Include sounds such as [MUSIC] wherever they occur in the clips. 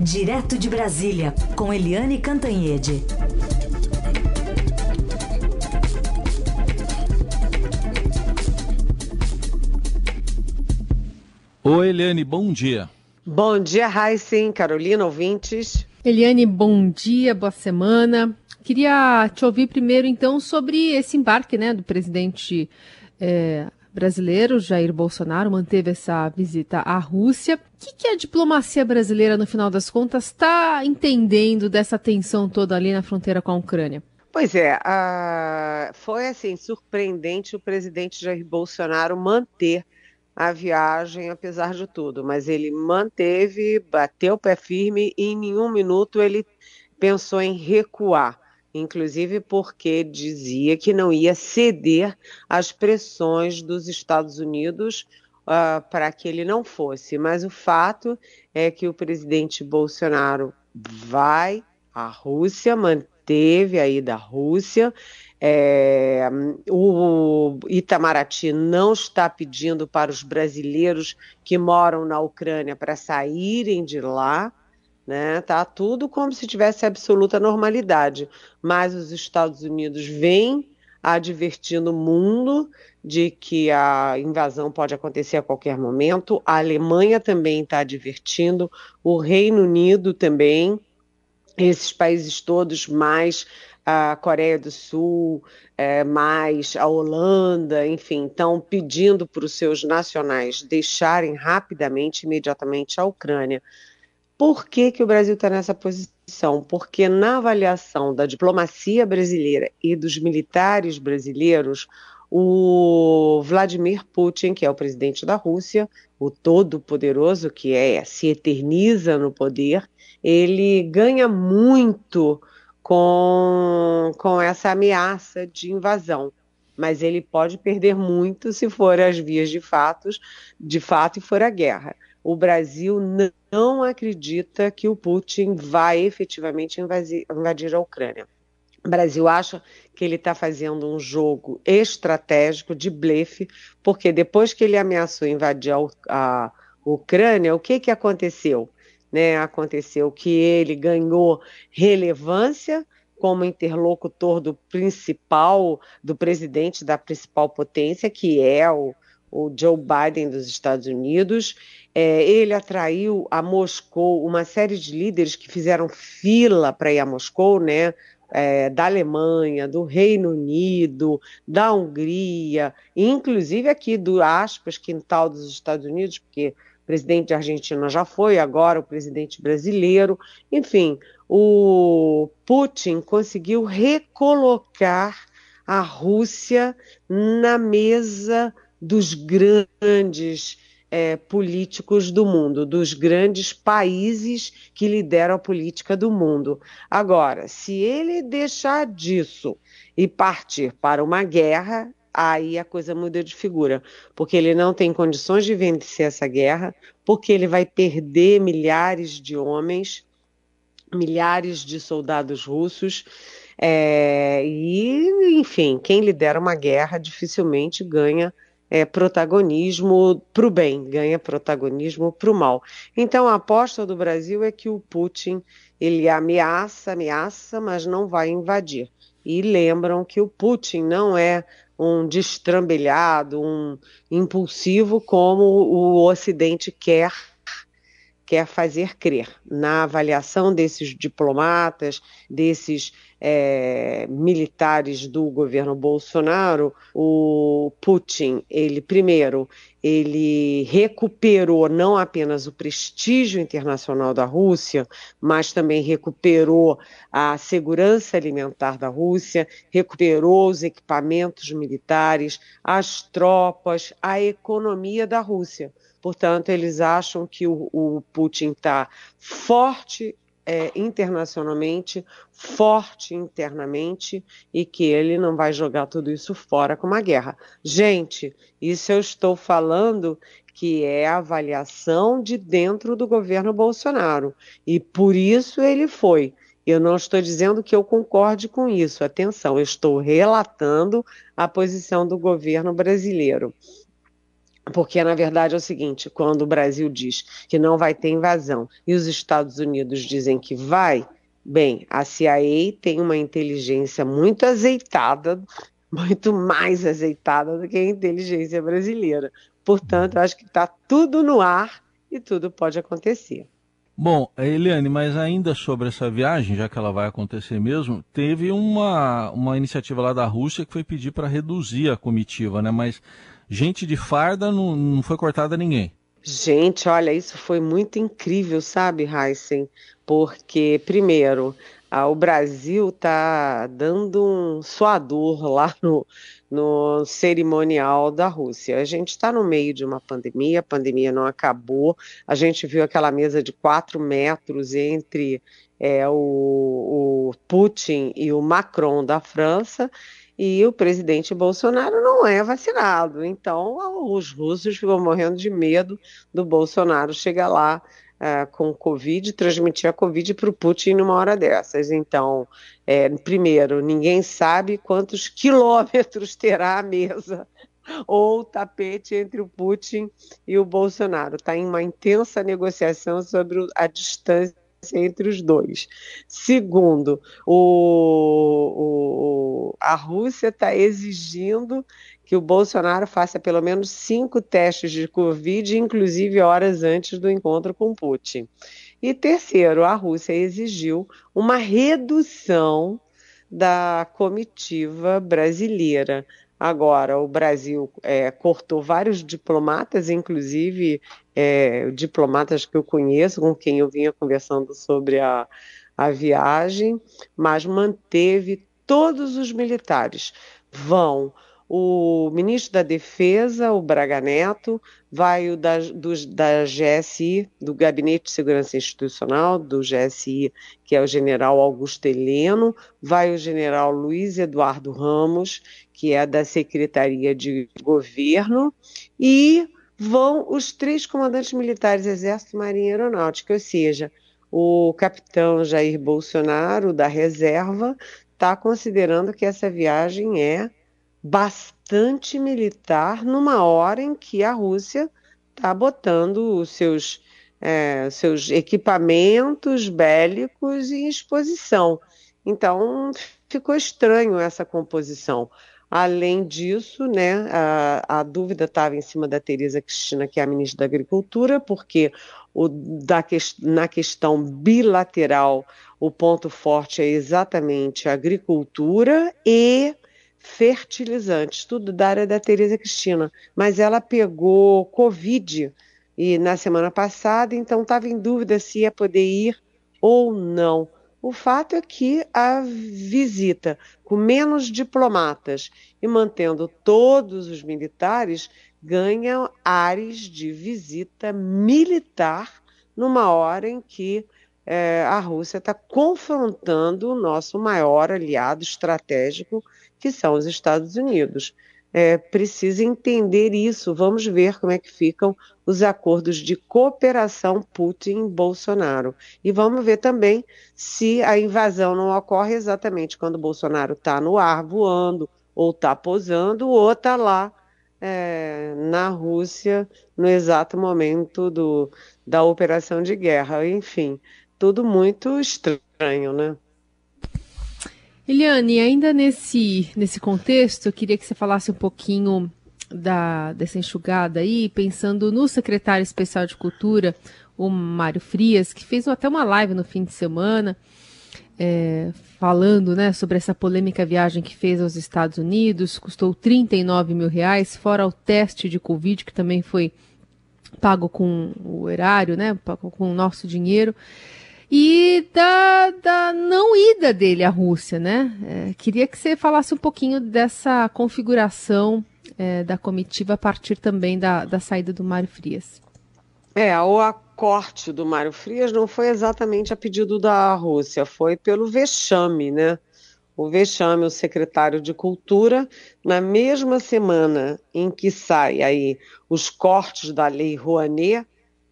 Direto de Brasília, com Eliane Cantanhede. Oi, Eliane, bom dia. Bom dia, Heisen, Carolina, ouvintes. Eliane, bom dia, boa semana. Queria te ouvir primeiro, então, sobre esse embarque né, do presidente é, brasileiro, Jair Bolsonaro, manteve essa visita à Rússia. O que, que a diplomacia brasileira, no final das contas, está entendendo dessa tensão toda ali na fronteira com a Ucrânia? Pois é, foi assim surpreendente o presidente Jair Bolsonaro manter a viagem, apesar de tudo, mas ele manteve, bateu o pé firme e em nenhum minuto ele pensou em recuar inclusive porque dizia que não ia ceder às pressões dos Estados Unidos uh, para que ele não fosse. Mas o fato é que o presidente Bolsonaro vai à Rússia, manteve a ida à Rússia. É, o Itamaraty não está pedindo para os brasileiros que moram na Ucrânia para saírem de lá né? Tá tudo como se tivesse absoluta normalidade, mas os Estados Unidos vêm advertindo o mundo de que a invasão pode acontecer a qualquer momento. A Alemanha também está advertindo, o Reino Unido também, esses países todos, mais a Coreia do Sul, é, mais a Holanda, enfim, estão pedindo para os seus nacionais deixarem rapidamente, imediatamente a Ucrânia. Por que, que o Brasil está nessa posição? Porque na avaliação da diplomacia brasileira e dos militares brasileiros, o Vladimir Putin, que é o presidente da Rússia, o todo-poderoso que é, se eterniza no poder, ele ganha muito com, com essa ameaça de invasão. Mas ele pode perder muito se for as vias de fatos, de fato e for a guerra o Brasil não acredita que o Putin vai efetivamente invadir a Ucrânia. O Brasil acha que ele está fazendo um jogo estratégico de blefe, porque depois que ele ameaçou invadir a, Ucrânia, o que, que aconteceu? Né? Aconteceu que ele ganhou relevância como interlocutor do principal, do presidente da principal potência, que é o, o Joe Biden dos Estados Unidos. É, ele atraiu a Moscou uma série de líderes que fizeram fila para ir a Moscou, né? É, da Alemanha, do Reino Unido, da Hungria, inclusive aqui do aspas, quintal dos Estados Unidos, porque o presidente da Argentina já foi, agora o presidente brasileiro. Enfim, o Putin conseguiu recolocar a Rússia na mesa dos grandes é, políticos do mundo, dos grandes países que lideram a política do mundo. Agora, se ele deixar disso e partir para uma guerra, aí a coisa muda de figura, porque ele não tem condições de vencer essa guerra, porque ele vai perder milhares de homens, milhares de soldados russos. É, e, enfim, quem lidera uma guerra dificilmente ganha é, protagonismo para o bem, ganha protagonismo para o mal. Então a aposta do Brasil é que o Putin ele ameaça, ameaça, mas não vai invadir. E lembram que o Putin não é um destrambelhado, um impulsivo como o Ocidente quer quer fazer crer. Na avaliação desses diplomatas, desses é, militares do governo Bolsonaro, o Putin, ele primeiro, ele recuperou não apenas o prestígio internacional da Rússia, mas também recuperou a segurança alimentar da Rússia, recuperou os equipamentos militares, as tropas, a economia da Rússia. Portanto, eles acham que o, o Putin está forte é, internacionalmente, forte internamente e que ele não vai jogar tudo isso fora com uma guerra. Gente, isso eu estou falando que é a avaliação de dentro do governo Bolsonaro e por isso ele foi. Eu não estou dizendo que eu concorde com isso, atenção, eu estou relatando a posição do governo brasileiro. Porque, na verdade, é o seguinte: quando o Brasil diz que não vai ter invasão e os Estados Unidos dizem que vai, bem, a CIA tem uma inteligência muito azeitada, muito mais azeitada do que a inteligência brasileira. Portanto, acho que está tudo no ar e tudo pode acontecer. Bom, Eliane, mas ainda sobre essa viagem, já que ela vai acontecer mesmo, teve uma, uma iniciativa lá da Rússia que foi pedir para reduzir a comitiva, né? Mas gente de farda não, não foi cortada ninguém. Gente, olha, isso foi muito incrível, sabe, Heisen? Porque, primeiro, ah, o Brasil está dando um suador lá no, no cerimonial da Rússia. A gente está no meio de uma pandemia, a pandemia não acabou. A gente viu aquela mesa de quatro metros entre é, o, o Putin e o Macron da França e o presidente Bolsonaro não é vacinado. Então, os russos ficam morrendo de medo do Bolsonaro chegar lá uh, com Covid, transmitir a Covid para o Putin numa hora dessas. Então, é, primeiro, ninguém sabe quantos [LAUGHS] quilômetros terá a mesa [LAUGHS] ou o tapete entre o Putin e o Bolsonaro. Está em uma intensa negociação sobre a distância entre os dois. Segundo, o, o, a Rússia está exigindo que o Bolsonaro faça pelo menos cinco testes de Covid, inclusive horas antes do encontro com Putin. E terceiro, a Rússia exigiu uma redução da comitiva brasileira. Agora, o Brasil é, cortou vários diplomatas, inclusive é, diplomatas que eu conheço, com quem eu vinha conversando sobre a, a viagem, mas manteve todos os militares. Vão o ministro da Defesa, o Braga Neto, vai o da, da GSI, do Gabinete de Segurança Institucional, do GSI, que é o general Augusto Heleno, vai o general Luiz Eduardo Ramos, que é da Secretaria de Governo, e vão os três comandantes militares, Exército, Marinha e Aeronáutica, ou seja, o capitão Jair Bolsonaro, da reserva, está considerando que essa viagem é bastante militar numa hora em que a Rússia está botando os seus, é, seus equipamentos bélicos em exposição. Então, ficou estranho essa composição. Além disso, né, a, a dúvida estava em cima da Tereza Cristina, que é a ministra da Agricultura, porque o, da, na questão bilateral o ponto forte é exatamente a agricultura e fertilizantes, tudo da área da Tereza Cristina, mas ela pegou Covid e na semana passada, então estava em dúvida se ia poder ir ou não. O fato é que a visita, com menos diplomatas e mantendo todos os militares, ganha ares de visita militar numa hora em que é, a Rússia está confrontando o nosso maior aliado estratégico, que são os Estados Unidos. É, precisa entender isso. Vamos ver como é que ficam os acordos de cooperação Putin-Bolsonaro. E vamos ver também se a invasão não ocorre exatamente quando Bolsonaro está no ar voando, ou está posando, ou está lá é, na Rússia no exato momento do, da operação de guerra. Enfim, tudo muito estranho, né? Eliane, ainda nesse, nesse contexto, eu queria que você falasse um pouquinho da, dessa enxugada aí, pensando no secretário especial de Cultura, o Mário Frias, que fez até uma live no fim de semana, é, falando né, sobre essa polêmica viagem que fez aos Estados Unidos, custou 39 mil reais, fora o teste de Covid, que também foi pago com o erário, né, com o nosso dinheiro e da, da não ida dele à Rússia, né? É, queria que você falasse um pouquinho dessa configuração é, da comitiva a partir também da, da saída do Mário Frias. É, o acorte do Mário Frias não foi exatamente a pedido da Rússia, foi pelo vexame, né? O vexame, o secretário de Cultura, na mesma semana em que sai aí os cortes da Lei Rouanet,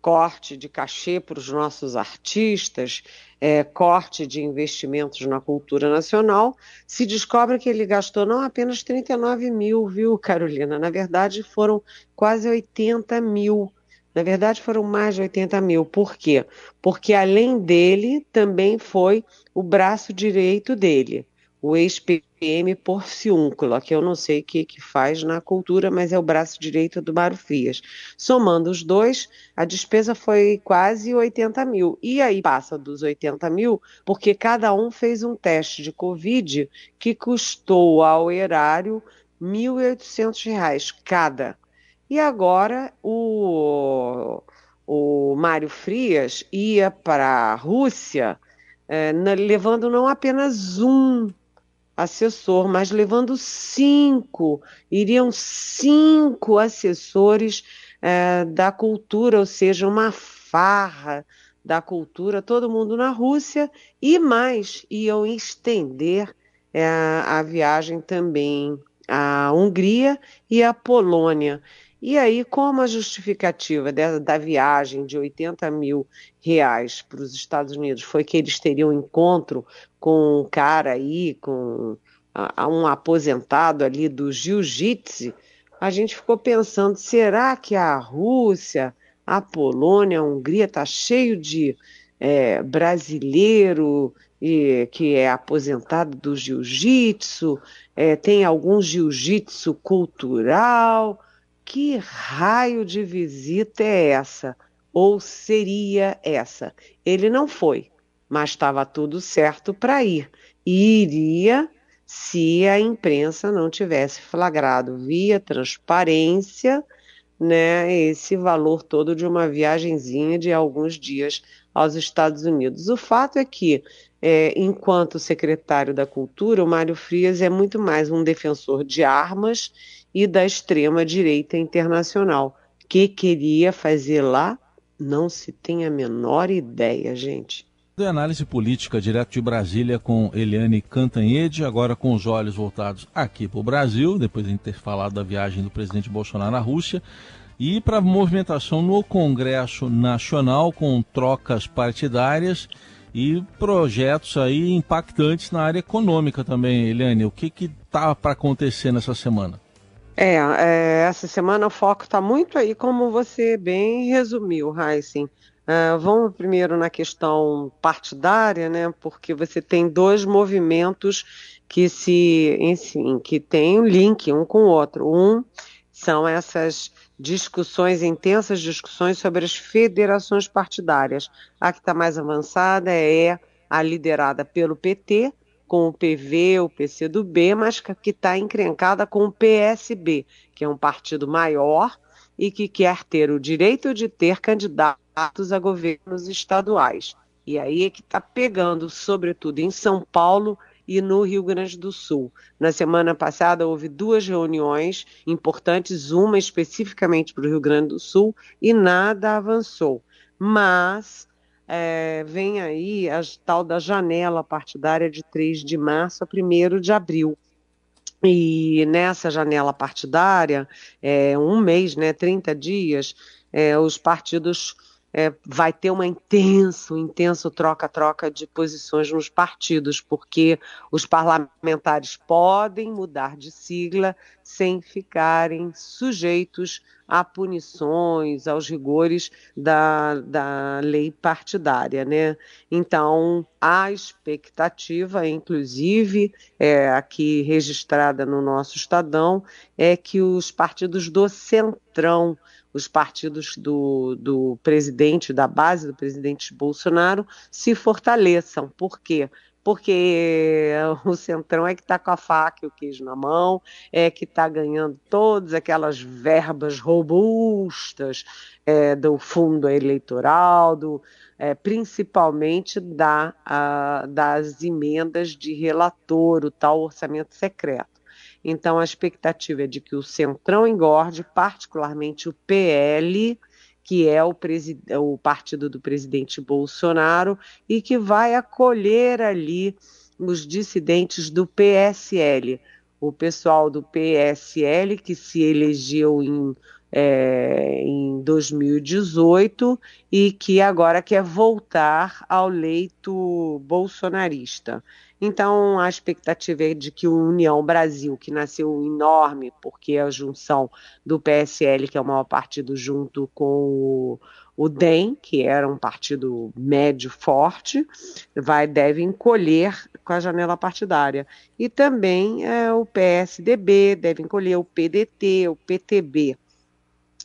corte de cachê para os nossos artistas, é, corte de investimentos na cultura nacional, se descobre que ele gastou não apenas 39 mil, viu, Carolina? Na verdade, foram quase 80 mil. Na verdade, foram mais de 80 mil. Por quê? Porque além dele, também foi o braço direito dele o ex-PM Porciúncula, que eu não sei o que, que faz na cultura, mas é o braço direito do Mário Frias. Somando os dois, a despesa foi quase 80 mil. E aí passa dos 80 mil, porque cada um fez um teste de Covid que custou ao erário R$ 1.800 cada. E agora o, o Mário Frias ia para a Rússia, é, levando não apenas um assessor, mas levando cinco, iriam cinco assessores é, da cultura, ou seja, uma farra da cultura, todo mundo na Rússia, e mais, iam estender é, a viagem também à Hungria e à Polônia. E aí, como a justificativa da, viagem de 80 mil reais para os Estados Unidos foi que eles teriam encontro com um cara aí, com a, um aposentado ali do jiu-jitsu, a gente ficou pensando, será que a Rússia, a Polônia, a Hungria está cheio de é, brasileiro e, que é aposentado do jiu-jitsu, é, tem algum jiu-jitsu cultural, que raio de visita é essa? Ou seria essa? Ele não foi, mas estava tudo certo para ir. E iria se a imprensa não tivesse flagrado via transparência né, esse valor todo de uma viagenzinha de alguns dias aos Estados Unidos. O fato é que, é, enquanto secretário da Cultura, o Mário Frias é muito mais um defensor de armas e da extrema-direita internacional. O que queria fazer lá, não se tem a menor ideia, gente. De análise política direto de Brasília com Eliane Cantanhede, agora com os olhos voltados aqui para o Brasil, depois de ter falado da viagem do presidente Bolsonaro à Rússia, e para a movimentação no Congresso Nacional com trocas partidárias e projetos aí impactantes na área econômica também, Eliane. O que está para acontecer nessa semana? É, é, essa semana o foco está muito aí, como você bem resumiu, Heisen. Uh, vamos primeiro na questão partidária, né? Porque você tem dois movimentos que se, enfim, que têm um link um com o outro. Um são essas discussões, intensas discussões sobre as federações partidárias. A que está mais avançada é a liderada pelo PT, com o PV, o PCdoB, mas que está encrencada com o PSB, que é um partido maior e que quer ter o direito de ter candidatos a governos estaduais. E aí é que está pegando, sobretudo em São Paulo e no Rio Grande do Sul. Na semana passada houve duas reuniões importantes, uma especificamente para o Rio Grande do Sul, e nada avançou. Mas é, vem aí a tal da janela partidária de 3 de março a 1 de abril. E nessa janela partidária, é, um mês, né, 30 dias, é, os partidos é, vai ter uma intenso, intenso troca-troca de posições nos partidos, porque os parlamentares podem mudar de sigla sem ficarem sujeitos a punições, aos rigores da, da lei partidária, né? Então, a expectativa, inclusive, é, aqui registrada no nosso Estadão, é que os partidos do Centrão os partidos do, do presidente, da base do presidente Bolsonaro, se fortaleçam. Por quê? porque [LAUGHS] o Centrão é que está com a faca e o queijo na mão, é que está ganhando todas aquelas verbas robustas é, do fundo eleitoral, do, é, principalmente da, a, das emendas de relator, o tal orçamento secreto. Então, a expectativa é de que o Centrão engorde, particularmente o PL, que é o, o, partido do presidente Bolsonaro, e que vai acolher ali os dissidentes do PSL. O pessoal do PSL, que se elegeu em é, em 2018 e que agora quer voltar ao leito bolsonarista. Então, a expectativa é de que o União Brasil, que nasceu enorme, porque a junção do PSL, que é o maior partido, junto com o, o DEM, que era um partido médio forte, vai deve encolher com a janela partidária. E também é, o PSDB deve encolher o PDT, o PTB.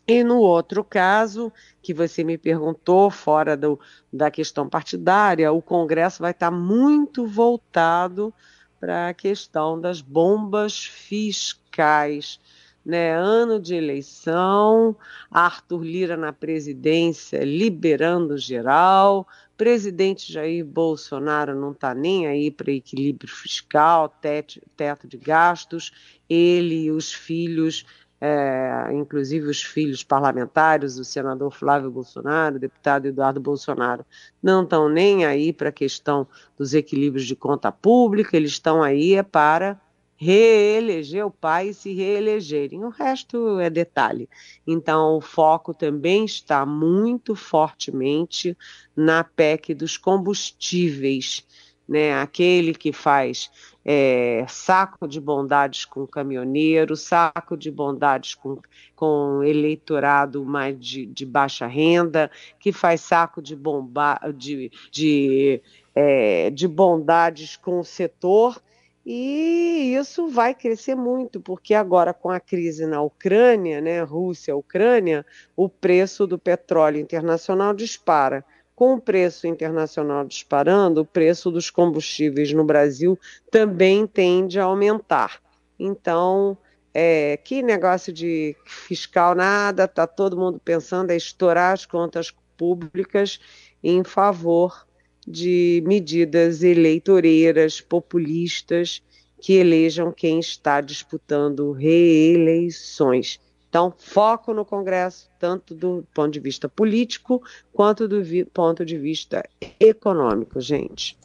E no outro caso, que você me perguntou, fora do, da questão partidária, o Congresso vai estar muito voltado para a questão das bombas fiscais. Né? Ano de eleição, Arthur Lira na presidência, liberando geral, presidente Jair Bolsonaro não está nem aí para equilíbrio fiscal, teto, teto de gastos, ele e os filhos é, inclusive os filhos parlamentares, o senador Flávio Bolsonaro, o deputado Eduardo Bolsonaro, não estão nem aí para a questão dos equilíbrios de conta pública, eles estão aí é para reeleger o pai e se reelegerem. O resto é detalhe. Então, o foco também está muito fortemente na PEC dos combustíveis, né? Aquele que faz é, saco de bondades com caminhoneiro, saco de bondades com, com eleitorado mais de, de baixa renda, que faz saco de, bomba, de, de, é, de bondades com o setor. E isso vai crescer muito, porque agora com a crise na Ucrânia, né, Rússia, Ucrânia, o preço do petróleo internacional dispara. Com o preço internacional disparando, o preço dos combustíveis no Brasil também tende a aumentar. Então, é, que negócio de fiscal nada, está todo mundo pensando em estourar as contas públicas em favor de medidas eleitoreiras, populistas, que elejam quem está disputando reeleições. Então, foco no Congresso, tanto do ponto de vista político quanto do ponto de vista econômico, gente.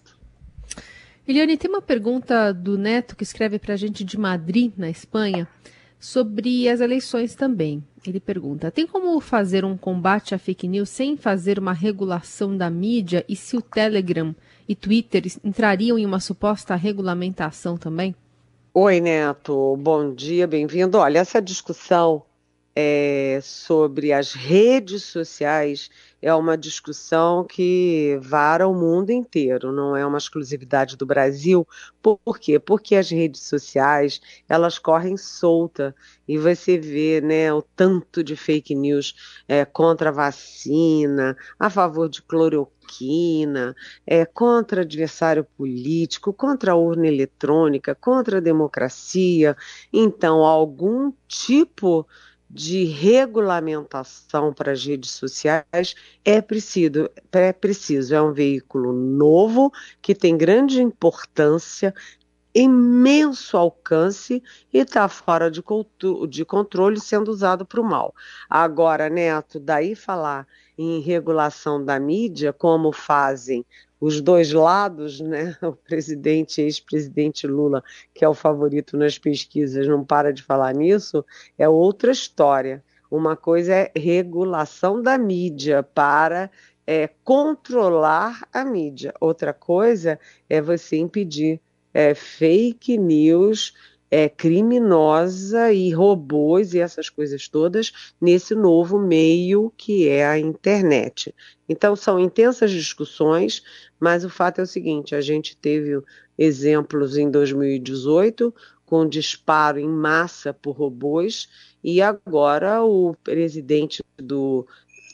Eliane, tem uma pergunta do Neto que escreve para a gente de Madrid, na Espanha, sobre as eleições também. Ele pergunta: tem como fazer um combate à fake news sem fazer uma regulação da mídia e se o Telegram e Twitter entrariam em uma suposta regulamentação também? Oi, Neto. Bom dia, bem-vindo. Olha, essa discussão é, sobre as redes sociais é uma discussão que vara o mundo inteiro, não é uma exclusividade do Brasil. Por quê? Porque as redes sociais elas correm solta e você vê né, o tanto de fake news é, contra a vacina, a favor de cloroquina, é, contra adversário político, contra a urna eletrônica, contra a democracia. Então, algum tipo regulamentação para as redes sociais é preciso, é preciso, é um veículo novo que tem grande importância, imenso alcance e está fora de, de controle sendo usado para o mal. Agora, Neto, daí falar em regulação da mídia, como fazem os dois lados, né? [LAUGHS] O presidente e ex-presidente Lula, que é o favorito nas pesquisas, não para de falar nisso, é outra história. Uma coisa é regulação da mídia para é, controlar a mídia. Outra coisa é você impedir é, fake news é, criminosa e robôs e essas coisas todas nesse novo meio que é a internet. Então são intensas discussões, mas o fato é o seguinte: a gente teve exemplos em 2018 com disparo em massa por robôs e agora o presidente do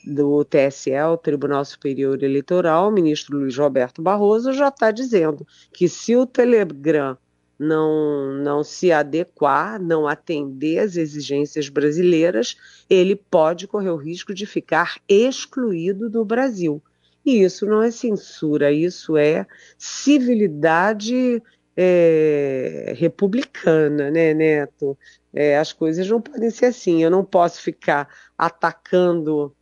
do TSE, o Tribunal Superior Eleitoral, o ministro Luiz Roberto Barroso, já está dizendo que se o Telegram não, não se adequar, não atender às exigências brasileiras, ele pode correr o risco de ficar excluído do Brasil. E isso não é censura, isso é civilidade é, republicana, né, Neto? É, as coisas não podem ser assim. Eu não posso ficar atacando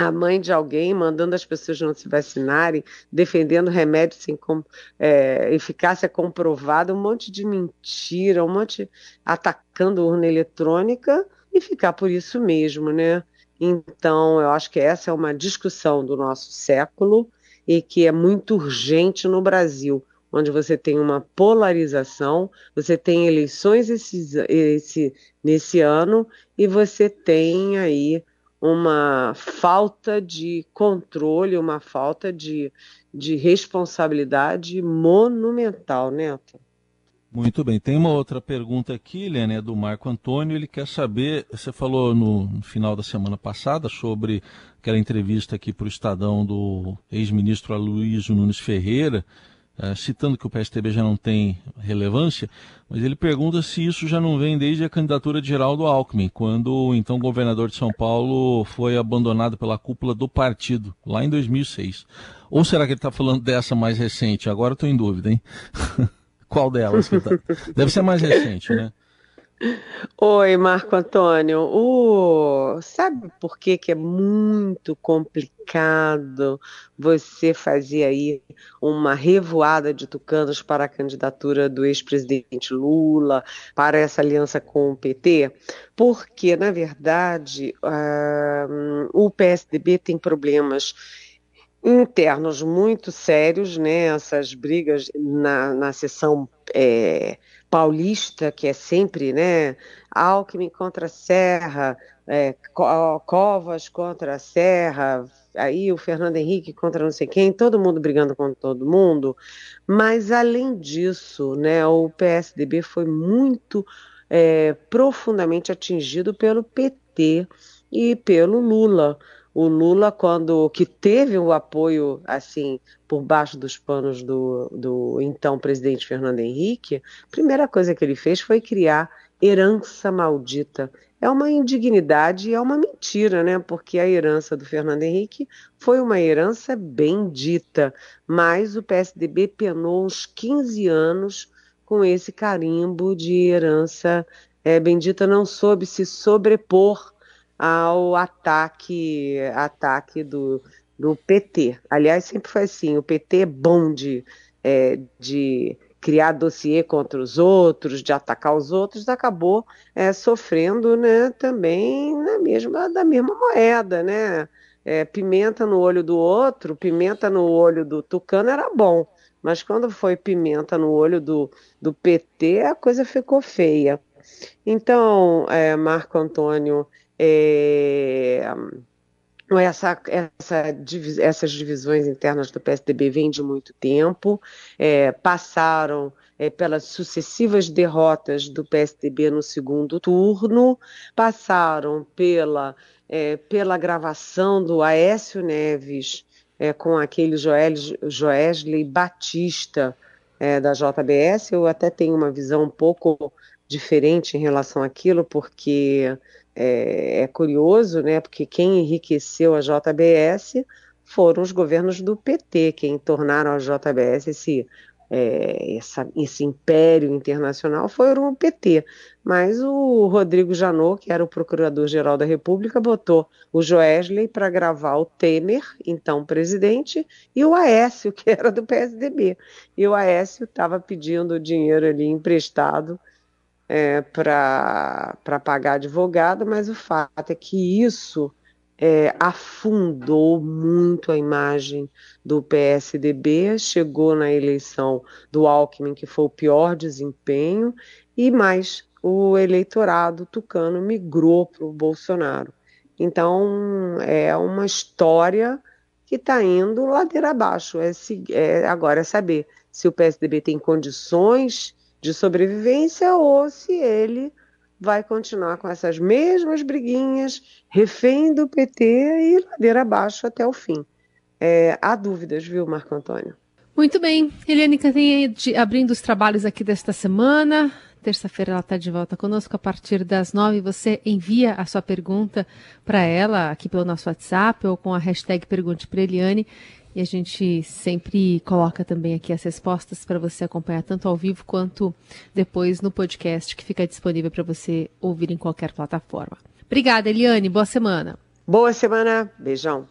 a mãe de alguém, mandando as pessoas não se vacinarem, defendendo remédio sem com, é, eficácia comprovada, um monte de mentira, um monte atacando urna eletrônica, e ficar por isso mesmo, né? Então, eu acho que essa é uma discussão do nosso século e que é muito urgente no Brasil, onde você tem uma polarização, você tem eleições esse, esse, nesse ano e você tem aí uma falta de controle, uma falta de, de responsabilidade monumental, Neto. Muito bem. Tem uma outra pergunta aqui, Helena, é do Marco Antônio. Ele quer saber, você falou no, no final da semana passada sobre aquela entrevista aqui para o Estadão do ex-ministro Aloysio Nunes Ferreira, é, citando que o PSTB já não tem relevância, mas ele pergunta se isso já não vem desde a candidatura de Geraldo Alckmin, quando o então governador de São Paulo foi abandonado pela cúpula do partido, lá em 2006. Ou será que ele está falando dessa mais recente? Agora estou em dúvida, hein? [LAUGHS] Qual delas? Tá? Deve ser mais recente, né? Oi, Marco Antônio. Uh, sabe por que, que é muito complicado você fazer aí uma revoada de tucanos para a candidatura do ex-presidente Lula, para essa aliança com o PT? Porque, na verdade, uh, o PSDB tem problemas internos muito sérios, né? Essas brigas na, na sessão é, paulista, que é sempre, né? Alckmin contra Serra, é, Covas contra Serra, aí o Fernando Henrique contra não sei quem, todo mundo brigando com todo mundo. Mas além disso, né? O PSDB foi muito é, profundamente atingido pelo PT e pelo Lula o Lula, quando que teve o apoio assim por baixo dos panos do, do então presidente Fernando Henrique, a primeira coisa que ele fez foi criar herança maldita. É uma indignidade e é uma mentira, né? Porque a herança do Fernando Henrique foi uma herança bendita, mas o PSDB penou uns 15 anos com esse carimbo de herança é, bendita, não soube se sobrepor ao ataque, ataque do, do PT. Aliás, sempre foi assim, o PT é bom de, é, de criar dossiê contra os outros, de atacar os outros, acabou é, sofrendo né, também na mesma, da mesma moeda, né? É, pimenta no olho do outro, pimenta no olho do Tucano era bom, mas quando foi pimenta no olho do, do PT, a coisa ficou feia. Então, é, Marco Antônio, é, essa, essa, essas divisões internas do PSDB vêm de muito tempo, é, passaram é, pelas sucessivas derrotas do PSDB no segundo turno, passaram pela, é, pela gravação do Aécio Neves é, com aquele Joesley Batista é, da JBS. Eu até tenho uma visão um pouco diferente em relação àquilo, porque é, é curioso, né? Porque quem enriqueceu a JBS foram os governos do PT, quem tornaram a JBS esse, é, essa, esse império internacional foram o PT. Mas o Rodrigo Janot, que era o procurador-geral da República, botou o Joesley para gravar o Temer, então presidente, e o Aécio, [LAUGHS] que era do PSDB. E o Aécio estava pedindo dinheiro ali emprestado é, para pagar advogado, mas o fato é que isso é, afundou muito a imagem do PSDB, chegou na eleição do Alckmin, que foi o pior desempenho, e mais o eleitorado tucano migrou para o Bolsonaro. Então é uma história que está indo ladeira abaixo. É, é, agora é saber se o PSDB tem condições de sobrevivência ou se ele vai continuar com essas mesmas briguinhas, refém do PT e ladeira abaixo até o fim. É, há dúvidas, viu, Marco Antônio? Muito bem. Eliane Cantanhede abrindo os trabalhos aqui desta semana. Terça-feira ela está de volta conosco a partir das nove. Você envia a sua pergunta para ela aqui pelo nosso WhatsApp ou com a hashtag Pergunte para Eliane e a gente sempre coloca também aqui as respostas para você acompanhar tanto ao vivo quanto depois no podcast que fica disponível para você ouvir em qualquer plataforma. Obrigada, Eliane. Boa semana. Boa semana. Beijão.